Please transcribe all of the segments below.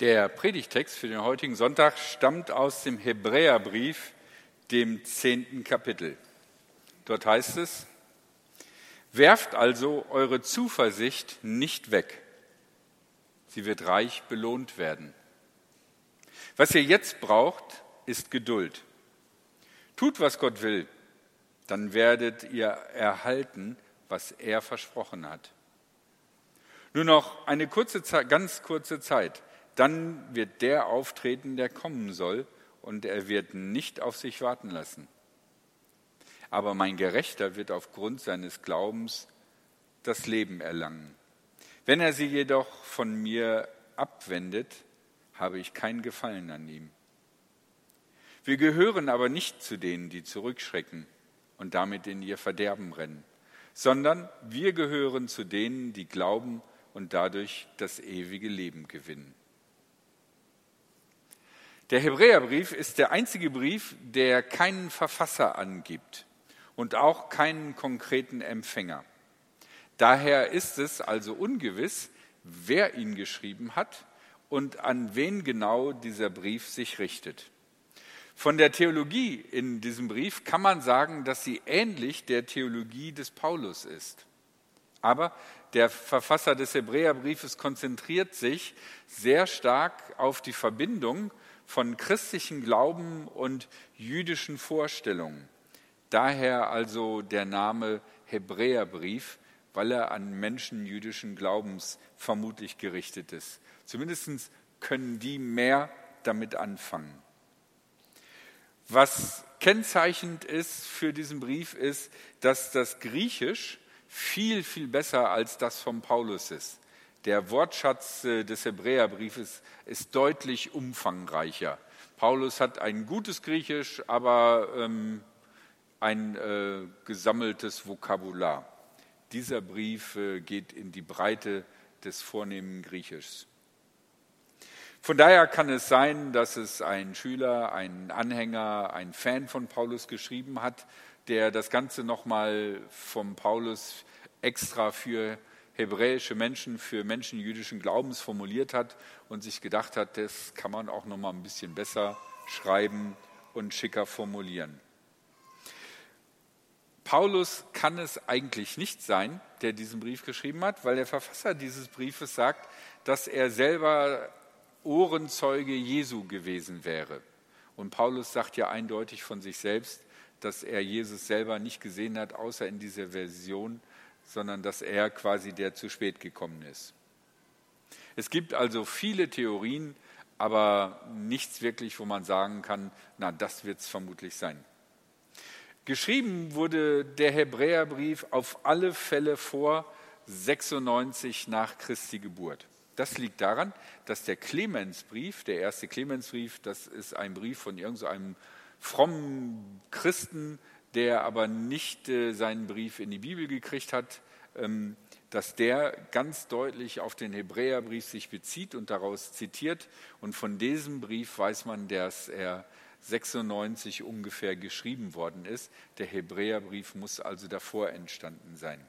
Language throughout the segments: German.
Der Predigtext für den heutigen Sonntag stammt aus dem Hebräerbrief, dem zehnten Kapitel. Dort heißt es, Werft also eure Zuversicht nicht weg. Sie wird reich belohnt werden. Was ihr jetzt braucht, ist Geduld. Tut, was Gott will, dann werdet ihr erhalten, was er versprochen hat. Nur noch eine kurze Zeit, ganz kurze Zeit dann wird der auftreten, der kommen soll, und er wird nicht auf sich warten lassen. Aber mein Gerechter wird aufgrund seines Glaubens das Leben erlangen. Wenn er sie jedoch von mir abwendet, habe ich kein Gefallen an ihm. Wir gehören aber nicht zu denen, die zurückschrecken und damit in ihr Verderben rennen, sondern wir gehören zu denen, die glauben und dadurch das ewige Leben gewinnen. Der Hebräerbrief ist der einzige Brief, der keinen Verfasser angibt und auch keinen konkreten Empfänger. Daher ist es also ungewiss, wer ihn geschrieben hat und an wen genau dieser Brief sich richtet. Von der Theologie in diesem Brief kann man sagen, dass sie ähnlich der Theologie des Paulus ist. Aber der Verfasser des Hebräerbriefes konzentriert sich sehr stark auf die Verbindung von christlichen Glauben und jüdischen Vorstellungen. Daher also der Name Hebräerbrief, weil er an Menschen jüdischen Glaubens vermutlich gerichtet ist. Zumindest können die mehr damit anfangen. Was kennzeichnend ist für diesen Brief ist, dass das Griechisch viel, viel besser als das von Paulus ist. Der Wortschatz äh, des Hebräerbriefes ist deutlich umfangreicher. Paulus hat ein gutes Griechisch, aber ähm, ein äh, gesammeltes Vokabular. Dieser Brief äh, geht in die Breite des vornehmen Griechischs. Von daher kann es sein, dass es ein Schüler, ein Anhänger, ein Fan von Paulus geschrieben hat, der das Ganze nochmal vom Paulus extra für hebräische Menschen für Menschen jüdischen Glaubens formuliert hat und sich gedacht hat, das kann man auch noch mal ein bisschen besser schreiben und schicker formulieren. Paulus kann es eigentlich nicht sein, der diesen Brief geschrieben hat, weil der Verfasser dieses Briefes sagt, dass er selber Ohrenzeuge Jesu gewesen wäre. Und Paulus sagt ja eindeutig von sich selbst, dass er Jesus selber nicht gesehen hat, außer in dieser Version sondern dass er quasi der zu spät gekommen ist. Es gibt also viele Theorien, aber nichts wirklich, wo man sagen kann, na, das wird es vermutlich sein. Geschrieben wurde der Hebräerbrief auf alle Fälle vor 96 nach Christi Geburt. Das liegt daran, dass der Clemensbrief, der erste Clemensbrief, das ist ein Brief von irgendeinem frommen Christen, der aber nicht äh, seinen Brief in die Bibel gekriegt hat, ähm, dass der ganz deutlich auf den Hebräerbrief sich bezieht und daraus zitiert. Und von diesem Brief weiß man, dass er 96 ungefähr geschrieben worden ist. Der Hebräerbrief muss also davor entstanden sein.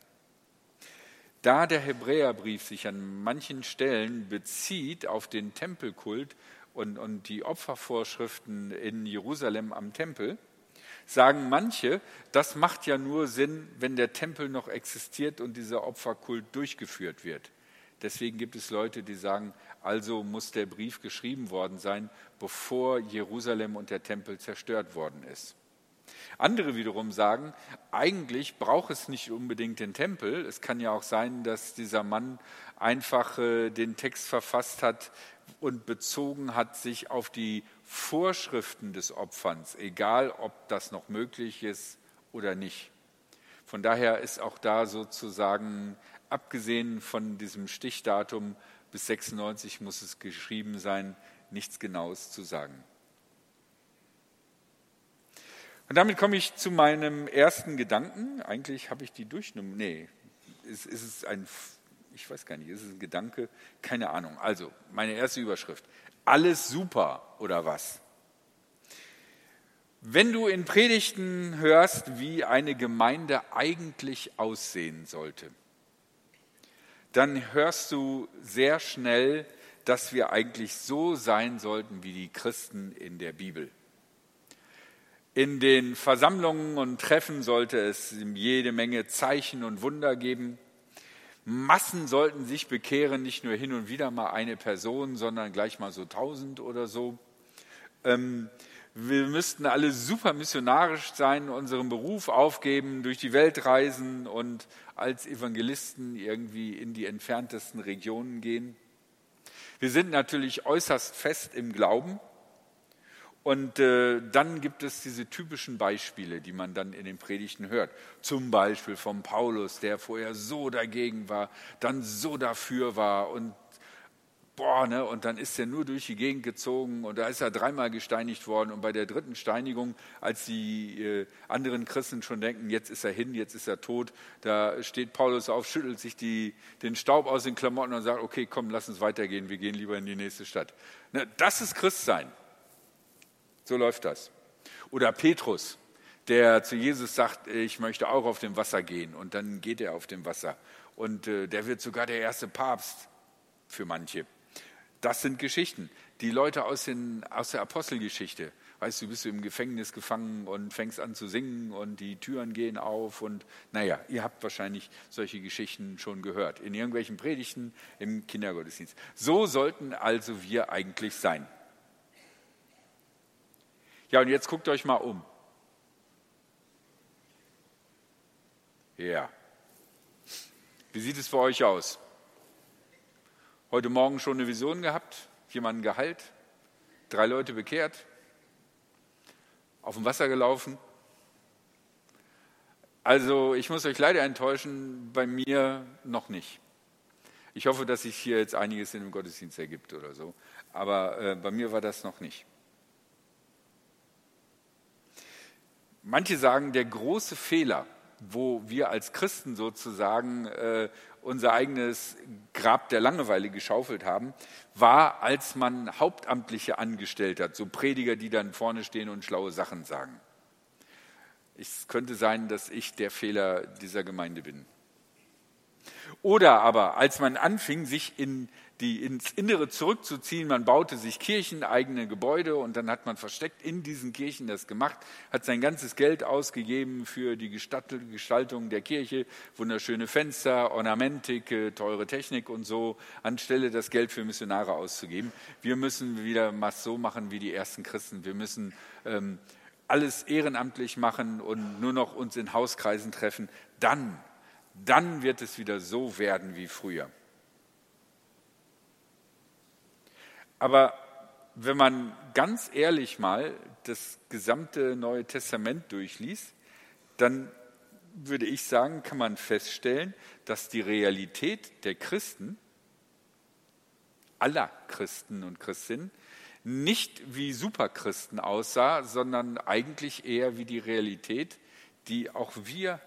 Da der Hebräerbrief sich an manchen Stellen bezieht auf den Tempelkult und, und die Opfervorschriften in Jerusalem am Tempel, sagen manche, das macht ja nur Sinn, wenn der Tempel noch existiert und dieser Opferkult durchgeführt wird. Deswegen gibt es Leute, die sagen, also muss der Brief geschrieben worden sein, bevor Jerusalem und der Tempel zerstört worden ist. Andere wiederum sagen, eigentlich braucht es nicht unbedingt den Tempel. Es kann ja auch sein, dass dieser Mann einfach äh, den Text verfasst hat und bezogen hat sich auf die Vorschriften des Opferns, egal ob das noch möglich ist oder nicht. Von daher ist auch da sozusagen, abgesehen von diesem Stichdatum, bis 96 muss es geschrieben sein, nichts Genaues zu sagen. Und damit komme ich zu meinem ersten Gedanken. Eigentlich habe ich die durchgenommen. Nee, ist, ist es ein, ich weiß gar nicht, ist es ein Gedanke? Keine Ahnung. Also, meine erste Überschrift alles super oder was? Wenn du in Predigten hörst, wie eine Gemeinde eigentlich aussehen sollte, dann hörst du sehr schnell, dass wir eigentlich so sein sollten wie die Christen in der Bibel. In den Versammlungen und Treffen sollte es jede Menge Zeichen und Wunder geben. Massen sollten sich bekehren, nicht nur hin und wieder mal eine Person, sondern gleich mal so tausend oder so. Ähm, wir müssten alle super missionarisch sein, unseren Beruf aufgeben, durch die Welt reisen und als Evangelisten irgendwie in die entferntesten Regionen gehen. Wir sind natürlich äußerst fest im Glauben. Und äh, dann gibt es diese typischen Beispiele, die man dann in den Predigten hört. Zum Beispiel vom Paulus, der vorher so dagegen war, dann so dafür war und boah, ne, und dann ist er nur durch die Gegend gezogen und da ist er dreimal gesteinigt worden und bei der dritten Steinigung, als die äh, anderen Christen schon denken, jetzt ist er hin, jetzt ist er tot, da steht Paulus auf, schüttelt sich die, den Staub aus den Klamotten und sagt, okay, komm, lass uns weitergehen, wir gehen lieber in die nächste Stadt. Ne, das ist Christsein. So läuft das. Oder Petrus, der zu Jesus sagt, ich möchte auch auf dem Wasser gehen und dann geht er auf dem Wasser und äh, der wird sogar der erste Papst für manche. Das sind Geschichten. Die Leute aus, den, aus der Apostelgeschichte. Weißt du, bist du im Gefängnis gefangen und fängst an zu singen und die Türen gehen auf und naja, ihr habt wahrscheinlich solche Geschichten schon gehört. In irgendwelchen Predigten im Kindergottesdienst. So sollten also wir eigentlich sein. Ja, und jetzt guckt euch mal um. Ja. Wie sieht es für euch aus? Heute Morgen schon eine Vision gehabt, jemanden geheilt, drei Leute bekehrt, auf dem Wasser gelaufen. Also ich muss euch leider enttäuschen, bei mir noch nicht. Ich hoffe, dass sich hier jetzt einiges in dem Gottesdienst ergibt oder so, aber äh, bei mir war das noch nicht. Manche sagen, der große Fehler, wo wir als Christen sozusagen äh, unser eigenes Grab der Langeweile geschaufelt haben, war, als man Hauptamtliche angestellt hat, so Prediger, die dann vorne stehen und schlaue Sachen sagen. Es könnte sein, dass ich der Fehler dieser Gemeinde bin. Oder aber, als man anfing, sich in die ins Innere zurückzuziehen. Man baute sich Kirchen, eigene Gebäude und dann hat man versteckt in diesen Kirchen das gemacht, hat sein ganzes Geld ausgegeben für die Gestaltung der Kirche, wunderschöne Fenster, Ornamentik, äh, teure Technik und so, anstelle das Geld für Missionare auszugeben. Wir müssen wieder mal so machen wie die ersten Christen. Wir müssen ähm, alles ehrenamtlich machen und nur noch uns in Hauskreisen treffen. Dann, dann wird es wieder so werden wie früher. Aber wenn man ganz ehrlich mal das gesamte Neue Testament durchliest, dann würde ich sagen, kann man feststellen, dass die Realität der Christen, aller Christen und Christinnen, nicht wie Superchristen aussah, sondern eigentlich eher wie die Realität, die auch wir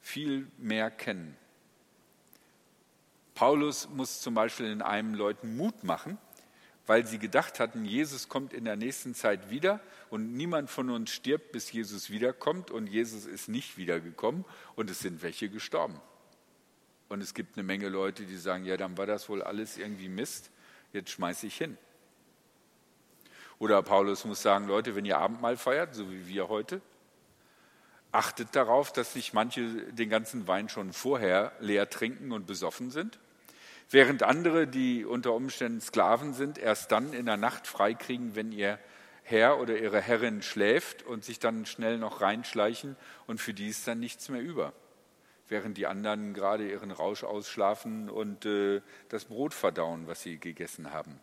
viel mehr kennen. Paulus muss zum Beispiel in einem Leuten Mut machen, weil sie gedacht hatten, Jesus kommt in der nächsten Zeit wieder und niemand von uns stirbt, bis Jesus wiederkommt und Jesus ist nicht wiedergekommen und es sind welche gestorben. Und es gibt eine Menge Leute, die sagen, ja, dann war das wohl alles irgendwie Mist, jetzt schmeiße ich hin. Oder Paulus muss sagen, Leute, wenn ihr Abendmahl feiert, so wie wir heute, achtet darauf, dass sich manche den ganzen Wein schon vorher leer trinken und besoffen sind während andere, die unter Umständen Sklaven sind, erst dann in der Nacht freikriegen, wenn ihr Herr oder ihre Herrin schläft und sich dann schnell noch reinschleichen und für die ist dann nichts mehr über. Während die anderen gerade ihren Rausch ausschlafen und äh, das Brot verdauen, was sie gegessen haben.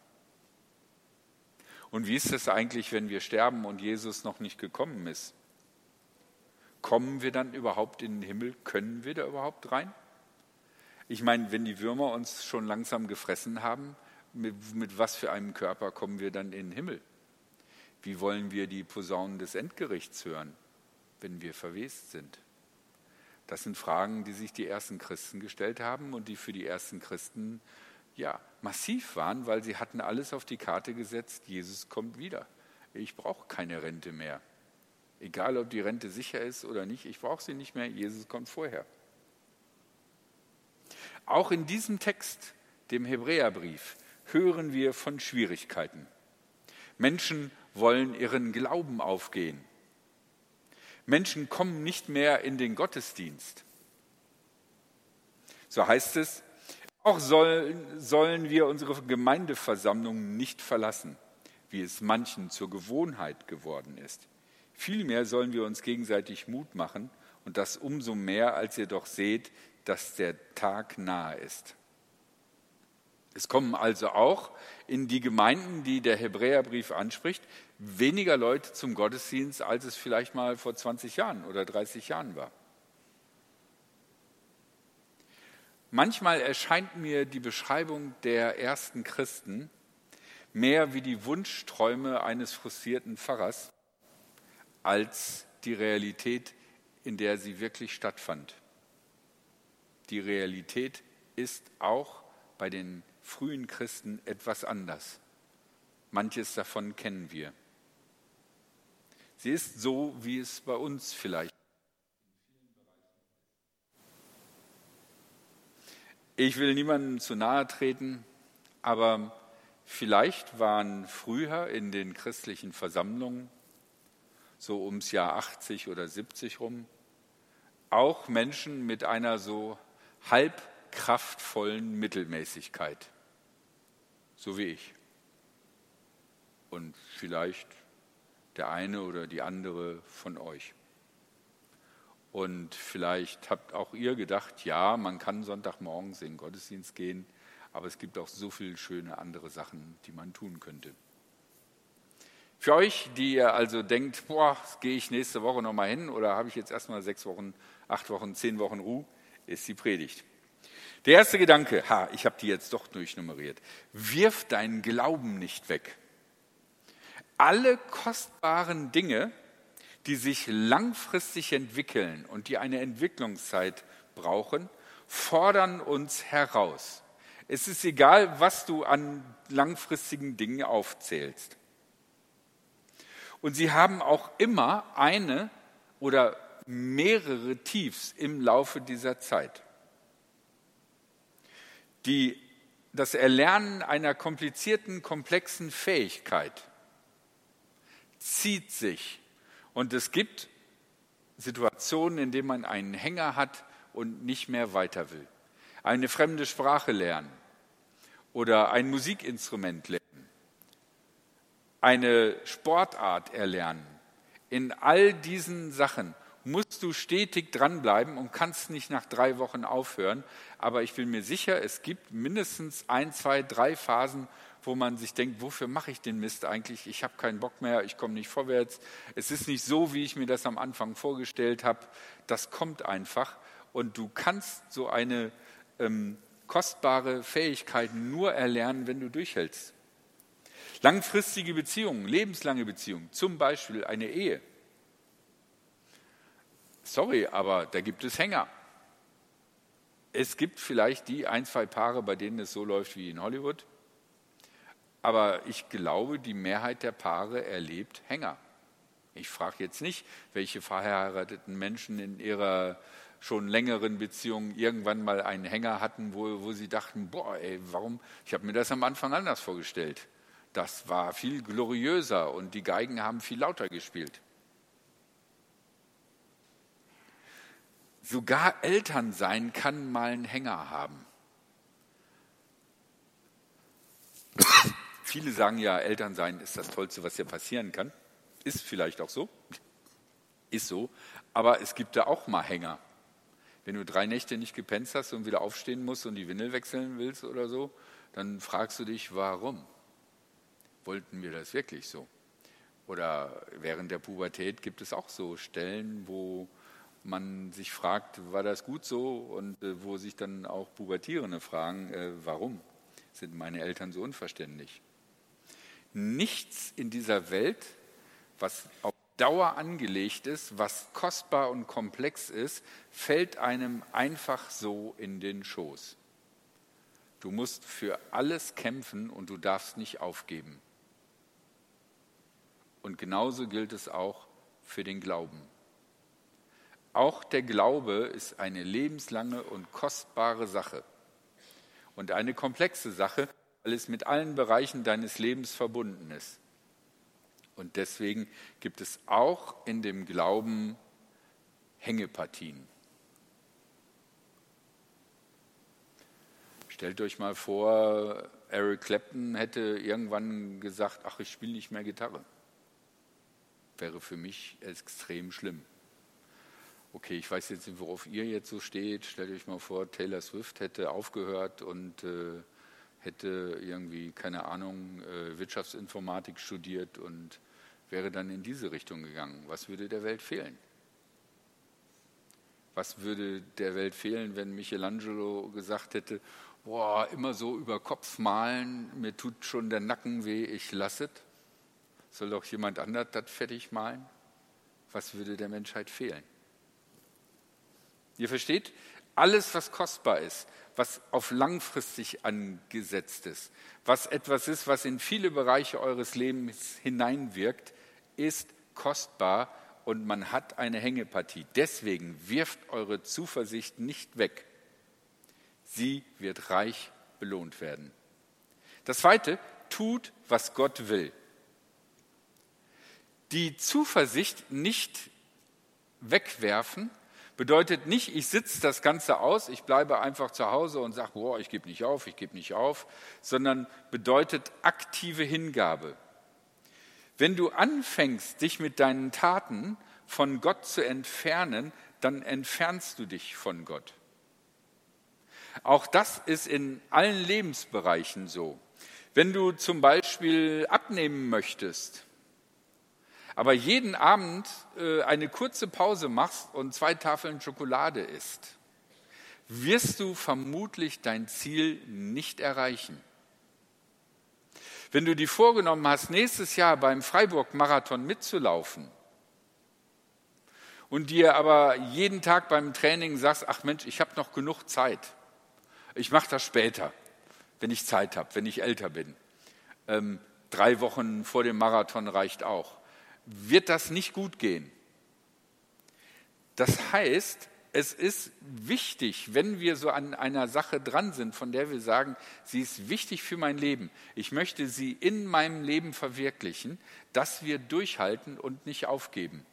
Und wie ist es eigentlich, wenn wir sterben und Jesus noch nicht gekommen ist? Kommen wir dann überhaupt in den Himmel? Können wir da überhaupt rein? Ich meine, wenn die Würmer uns schon langsam gefressen haben, mit, mit was für einem Körper kommen wir dann in den Himmel? Wie wollen wir die Posaunen des Endgerichts hören, wenn wir verwest sind? Das sind Fragen, die sich die ersten Christen gestellt haben und die für die ersten Christen ja massiv waren, weil sie hatten alles auf die Karte gesetzt, Jesus kommt wieder. Ich brauche keine Rente mehr. Egal, ob die Rente sicher ist oder nicht, ich brauche sie nicht mehr, Jesus kommt vorher. Auch in diesem Text, dem Hebräerbrief, hören wir von Schwierigkeiten. Menschen wollen ihren Glauben aufgehen. Menschen kommen nicht mehr in den Gottesdienst. So heißt es, auch sollen, sollen wir unsere Gemeindeversammlungen nicht verlassen, wie es manchen zur Gewohnheit geworden ist. Vielmehr sollen wir uns gegenseitig Mut machen und das umso mehr, als ihr doch seht, dass der Tag nahe ist. Es kommen also auch in die Gemeinden, die der Hebräerbrief anspricht, weniger Leute zum Gottesdienst, als es vielleicht mal vor 20 Jahren oder 30 Jahren war. Manchmal erscheint mir die Beschreibung der ersten Christen mehr wie die Wunschträume eines frustrierten Pfarrers als die Realität, in der sie wirklich stattfand. Die Realität ist auch bei den frühen Christen etwas anders. Manches davon kennen wir. Sie ist so, wie es bei uns vielleicht. Ich will niemandem zu nahe treten, aber vielleicht waren früher in den christlichen Versammlungen, so ums Jahr 80 oder 70 rum, auch Menschen mit einer so halb kraftvollen Mittelmäßigkeit, so wie ich. Und vielleicht der eine oder die andere von euch. Und vielleicht habt auch ihr gedacht, ja, man kann Sonntagmorgens in den Gottesdienst gehen, aber es gibt auch so viele schöne andere Sachen, die man tun könnte. Für euch, die ihr also denkt, boah, gehe ich nächste Woche nochmal hin oder habe ich jetzt erstmal sechs Wochen, acht Wochen, zehn Wochen Ruhe, ist die Predigt. Der erste Gedanke, ha, ich habe die jetzt doch durchnummeriert. Wirf deinen Glauben nicht weg. Alle kostbaren Dinge, die sich langfristig entwickeln und die eine Entwicklungszeit brauchen, fordern uns heraus. Es ist egal, was du an langfristigen Dingen aufzählst. Und sie haben auch immer eine oder mehrere Tiefs im Laufe dieser Zeit. Die, das Erlernen einer komplizierten, komplexen Fähigkeit zieht sich. Und es gibt Situationen, in denen man einen Hänger hat und nicht mehr weiter will. Eine fremde Sprache lernen oder ein Musikinstrument lernen, eine Sportart erlernen. In all diesen Sachen musst du stetig dranbleiben und kannst nicht nach drei Wochen aufhören. Aber ich bin mir sicher, es gibt mindestens ein, zwei, drei Phasen, wo man sich denkt, wofür mache ich den Mist eigentlich? Ich habe keinen Bock mehr, ich komme nicht vorwärts. Es ist nicht so, wie ich mir das am Anfang vorgestellt habe. Das kommt einfach. Und du kannst so eine ähm, kostbare Fähigkeit nur erlernen, wenn du durchhältst. Langfristige Beziehungen, lebenslange Beziehungen, zum Beispiel eine Ehe sorry, aber da gibt es Hänger. Es gibt vielleicht die ein, zwei Paare, bei denen es so läuft wie in Hollywood. Aber ich glaube, die Mehrheit der Paare erlebt Hänger. Ich frage jetzt nicht, welche verheirateten Menschen in ihrer schon längeren Beziehung irgendwann mal einen Hänger hatten, wo, wo sie dachten, boah, ey, warum? Ich habe mir das am Anfang anders vorgestellt. Das war viel gloriöser und die Geigen haben viel lauter gespielt. Sogar Eltern sein kann mal einen Hänger haben. Viele sagen ja, Eltern sein ist das Tollste, was dir passieren kann. Ist vielleicht auch so. Ist so. Aber es gibt da auch mal Hänger. Wenn du drei Nächte nicht gepennt hast und wieder aufstehen musst und die Windel wechseln willst oder so, dann fragst du dich, warum? Wollten wir das wirklich so? Oder während der Pubertät gibt es auch so Stellen, wo man sich fragt, war das gut so? Und äh, wo sich dann auch Pubertierende fragen, äh, warum sind meine Eltern so unverständlich? Nichts in dieser Welt, was auf Dauer angelegt ist, was kostbar und komplex ist, fällt einem einfach so in den Schoß. Du musst für alles kämpfen und du darfst nicht aufgeben. Und genauso gilt es auch für den Glauben. Auch der Glaube ist eine lebenslange und kostbare Sache und eine komplexe Sache, weil es mit allen Bereichen deines Lebens verbunden ist. Und deswegen gibt es auch in dem Glauben Hängepartien. Stellt euch mal vor, Eric Clapton hätte irgendwann gesagt, ach, ich spiele nicht mehr Gitarre. Wäre für mich extrem schlimm. Okay, ich weiß jetzt nicht, worauf ihr jetzt so steht. Stellt euch mal vor, Taylor Swift hätte aufgehört und äh, hätte irgendwie, keine Ahnung, äh, Wirtschaftsinformatik studiert und wäre dann in diese Richtung gegangen. Was würde der Welt fehlen? Was würde der Welt fehlen, wenn Michelangelo gesagt hätte, boah, immer so über Kopf malen, mir tut schon der Nacken weh, ich lasse es. Soll doch jemand anders das fertig malen? Was würde der Menschheit fehlen? Ihr versteht, alles, was kostbar ist, was auf langfristig angesetzt ist, was etwas ist, was in viele Bereiche eures Lebens hineinwirkt, ist kostbar und man hat eine Hängepartie. Deswegen wirft eure Zuversicht nicht weg. Sie wird reich belohnt werden. Das Zweite, tut, was Gott will. Die Zuversicht nicht wegwerfen, Bedeutet nicht, ich sitze das Ganze aus, ich bleibe einfach zu Hause und sage, boah, ich gebe nicht auf, ich gebe nicht auf, sondern bedeutet aktive Hingabe. Wenn du anfängst, dich mit deinen Taten von Gott zu entfernen, dann entfernst du dich von Gott. Auch das ist in allen Lebensbereichen so. Wenn du zum Beispiel abnehmen möchtest, aber jeden Abend äh, eine kurze Pause machst und zwei Tafeln Schokolade isst, wirst du vermutlich dein Ziel nicht erreichen. Wenn du dir vorgenommen hast, nächstes Jahr beim Freiburg-Marathon mitzulaufen und dir aber jeden Tag beim Training sagst, ach Mensch, ich habe noch genug Zeit, ich mache das später, wenn ich Zeit habe, wenn ich älter bin. Ähm, drei Wochen vor dem Marathon reicht auch wird das nicht gut gehen. Das heißt, es ist wichtig, wenn wir so an einer Sache dran sind, von der wir sagen, sie ist wichtig für mein Leben, ich möchte sie in meinem Leben verwirklichen, dass wir durchhalten und nicht aufgeben.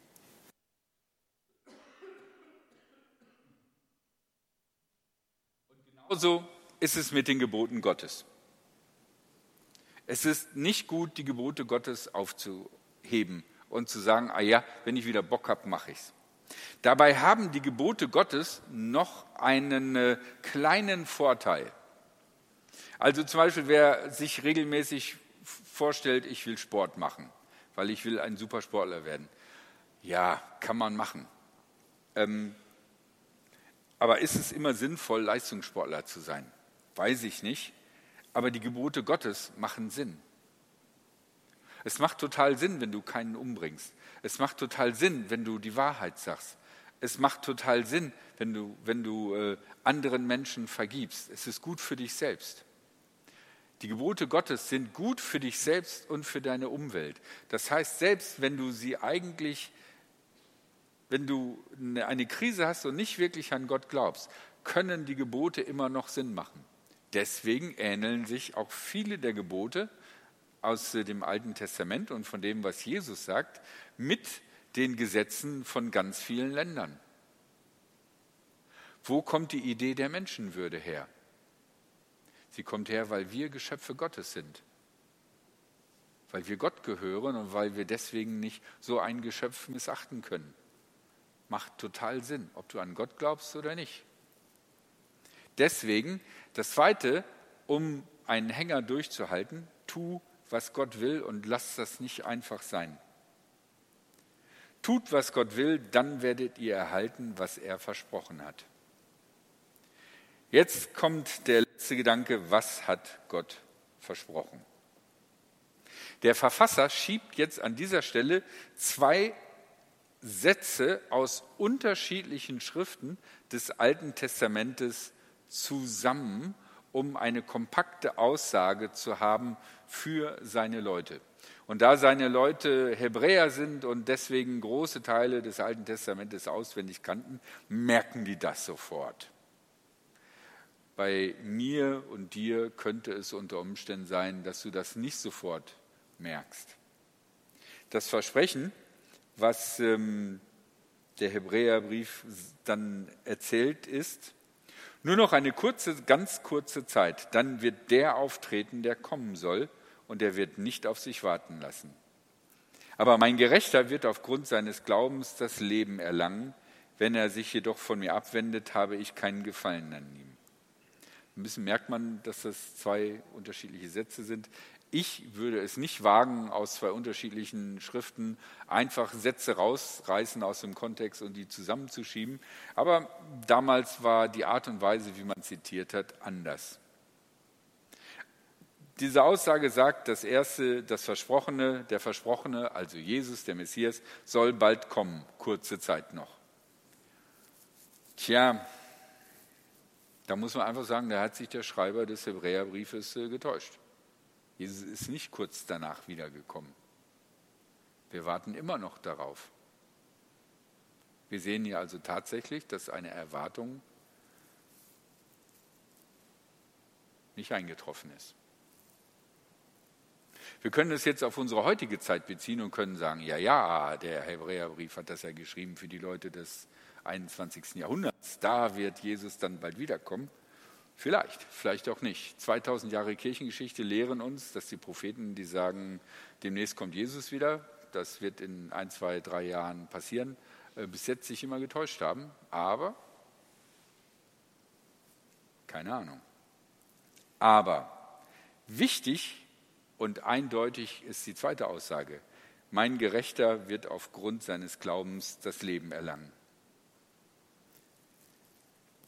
Und genauso ist es mit den Geboten Gottes. Es ist nicht gut, die Gebote Gottes aufzuheben und zu sagen, ah ja, wenn ich wieder Bock habe, mache ich's. Dabei haben die Gebote Gottes noch einen äh, kleinen Vorteil. Also zum Beispiel, wer sich regelmäßig vorstellt, ich will Sport machen, weil ich will ein Supersportler werden. Ja, kann man machen. Ähm, aber ist es immer sinnvoll, Leistungssportler zu sein? Weiß ich nicht. Aber die Gebote Gottes machen Sinn. Es macht total Sinn, wenn du keinen umbringst. Es macht total Sinn, wenn du die Wahrheit sagst. Es macht total Sinn, wenn du, wenn du äh, anderen Menschen vergibst. Es ist gut für dich selbst. Die Gebote Gottes sind gut für dich selbst und für deine Umwelt. Das heißt, selbst wenn du sie eigentlich, wenn du eine Krise hast und nicht wirklich an Gott glaubst, können die Gebote immer noch Sinn machen. Deswegen ähneln sich auch viele der Gebote aus dem Alten Testament und von dem, was Jesus sagt, mit den Gesetzen von ganz vielen Ländern. Wo kommt die Idee der Menschenwürde her? Sie kommt her, weil wir Geschöpfe Gottes sind, weil wir Gott gehören und weil wir deswegen nicht so ein Geschöpf missachten können. Macht total Sinn, ob du an Gott glaubst oder nicht. Deswegen, das Zweite, um einen Hänger durchzuhalten, tu was Gott will und lasst das nicht einfach sein. Tut, was Gott will, dann werdet ihr erhalten, was er versprochen hat. Jetzt kommt der letzte Gedanke, was hat Gott versprochen? Der Verfasser schiebt jetzt an dieser Stelle zwei Sätze aus unterschiedlichen Schriften des Alten Testamentes zusammen um eine kompakte Aussage zu haben für seine Leute. Und da seine Leute Hebräer sind und deswegen große Teile des Alten Testamentes auswendig kannten, merken die das sofort. Bei mir und dir könnte es unter Umständen sein, dass du das nicht sofort merkst. Das Versprechen, was ähm, der Hebräerbrief dann erzählt, ist, nur noch eine kurze, ganz kurze Zeit, dann wird der auftreten, der kommen soll, und er wird nicht auf sich warten lassen. Aber mein Gerechter wird aufgrund seines Glaubens das Leben erlangen. Wenn er sich jedoch von mir abwendet, habe ich keinen Gefallen an ihm. Ein bisschen merkt man, dass das zwei unterschiedliche Sätze sind. Ich würde es nicht wagen, aus zwei unterschiedlichen Schriften einfach Sätze rausreißen aus dem Kontext und die zusammenzuschieben. Aber damals war die Art und Weise, wie man zitiert hat, anders. Diese Aussage sagt, das erste, das Versprochene, der Versprochene, also Jesus, der Messias, soll bald kommen, kurze Zeit noch. Tja, da muss man einfach sagen, da hat sich der Schreiber des Hebräerbriefes äh, getäuscht. Jesus ist nicht kurz danach wiedergekommen. Wir warten immer noch darauf. Wir sehen hier also tatsächlich, dass eine Erwartung nicht eingetroffen ist. Wir können es jetzt auf unsere heutige Zeit beziehen und können sagen, ja, ja, der Hebräerbrief hat das ja geschrieben für die Leute des 21. Jahrhunderts. Da wird Jesus dann bald wiederkommen. Vielleicht, vielleicht auch nicht. 2000 Jahre Kirchengeschichte lehren uns, dass die Propheten, die sagen, demnächst kommt Jesus wieder, das wird in ein, zwei, drei Jahren passieren, äh, bis jetzt sich immer getäuscht haben. Aber, keine Ahnung. Aber wichtig und eindeutig ist die zweite Aussage. Mein Gerechter wird aufgrund seines Glaubens das Leben erlangen.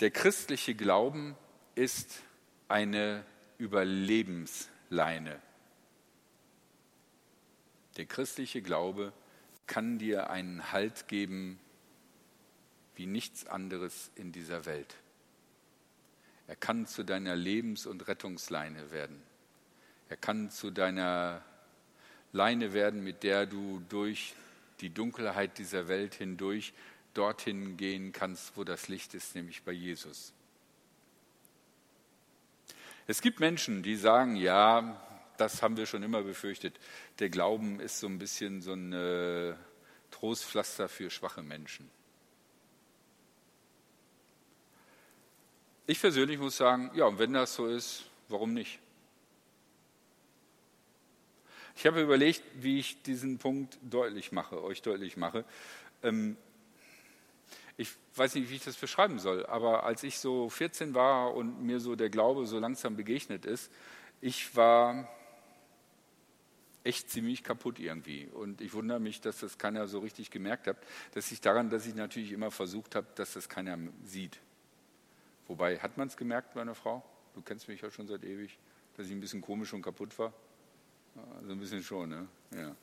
Der christliche Glauben ist eine Überlebensleine. Der christliche Glaube kann dir einen Halt geben wie nichts anderes in dieser Welt. Er kann zu deiner Lebens- und Rettungsleine werden. Er kann zu deiner Leine werden, mit der du durch die Dunkelheit dieser Welt hindurch dorthin gehen kannst, wo das Licht ist, nämlich bei Jesus. Es gibt Menschen, die sagen, ja, das haben wir schon immer befürchtet. Der Glauben ist so ein bisschen so ein äh, Trostpflaster für schwache Menschen. Ich persönlich muss sagen, ja, und wenn das so ist, warum nicht? Ich habe überlegt, wie ich diesen Punkt deutlich mache, euch deutlich mache. Ähm, ich weiß nicht, wie ich das beschreiben soll, aber als ich so 14 war und mir so der Glaube so langsam begegnet ist, ich war echt ziemlich kaputt irgendwie. Und ich wundere mich, dass das keiner so richtig gemerkt hat. Das liegt daran, dass ich natürlich immer versucht habe, dass das keiner sieht. Wobei, hat man es gemerkt, meine Frau? Du kennst mich ja schon seit ewig, dass ich ein bisschen komisch und kaputt war. Also ein bisschen schon, ne? Ja.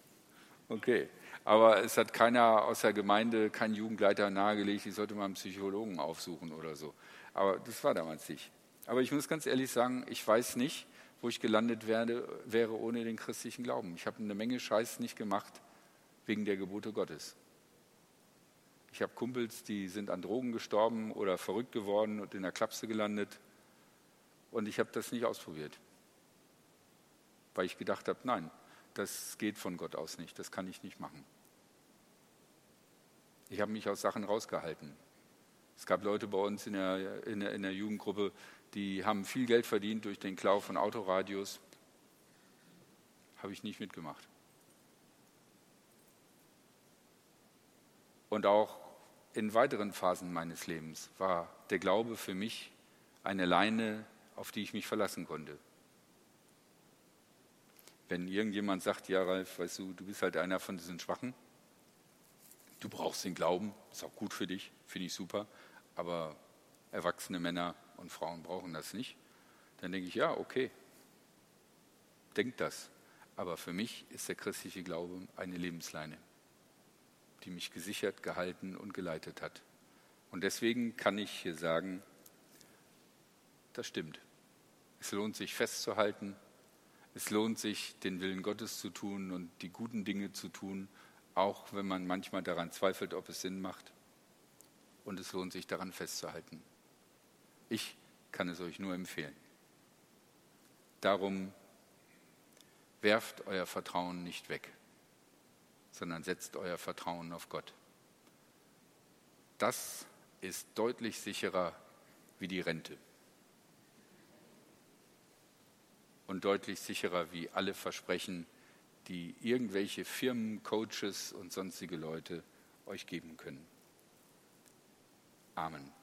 Okay. Aber es hat keiner aus der Gemeinde, kein Jugendleiter nahegelegt, ich sollte mal einen Psychologen aufsuchen oder so. Aber das war damals nicht. Aber ich muss ganz ehrlich sagen, ich weiß nicht, wo ich gelandet werde, wäre ohne den christlichen Glauben. Ich habe eine Menge Scheiß nicht gemacht wegen der Gebote Gottes. Ich habe Kumpels, die sind an Drogen gestorben oder verrückt geworden und in der Klapse gelandet. Und ich habe das nicht ausprobiert, weil ich gedacht habe, nein, das geht von Gott aus nicht, das kann ich nicht machen. Ich habe mich aus Sachen rausgehalten. Es gab Leute bei uns in der, in der, in der Jugendgruppe, die haben viel Geld verdient durch den Klau von Autoradios. Habe ich nicht mitgemacht. Und auch in weiteren Phasen meines Lebens war der Glaube für mich eine Leine, auf die ich mich verlassen konnte. Wenn irgendjemand sagt, ja Ralf, weißt du, du bist halt einer von diesen Schwachen, du brauchst den Glauben, ist auch gut für dich, finde ich super, aber erwachsene Männer und Frauen brauchen das nicht, dann denke ich, ja, okay, denkt das. Aber für mich ist der christliche Glaube eine Lebensleine, die mich gesichert, gehalten und geleitet hat. Und deswegen kann ich hier sagen, das stimmt. Es lohnt sich festzuhalten, es lohnt sich, den Willen Gottes zu tun und die guten Dinge zu tun, auch wenn man manchmal daran zweifelt, ob es Sinn macht. Und es lohnt sich, daran festzuhalten. Ich kann es euch nur empfehlen. Darum werft euer Vertrauen nicht weg, sondern setzt euer Vertrauen auf Gott. Das ist deutlich sicherer wie die Rente und deutlich sicherer wie alle Versprechen, die irgendwelche Firmen, Coaches und sonstige Leute euch geben können. Amen.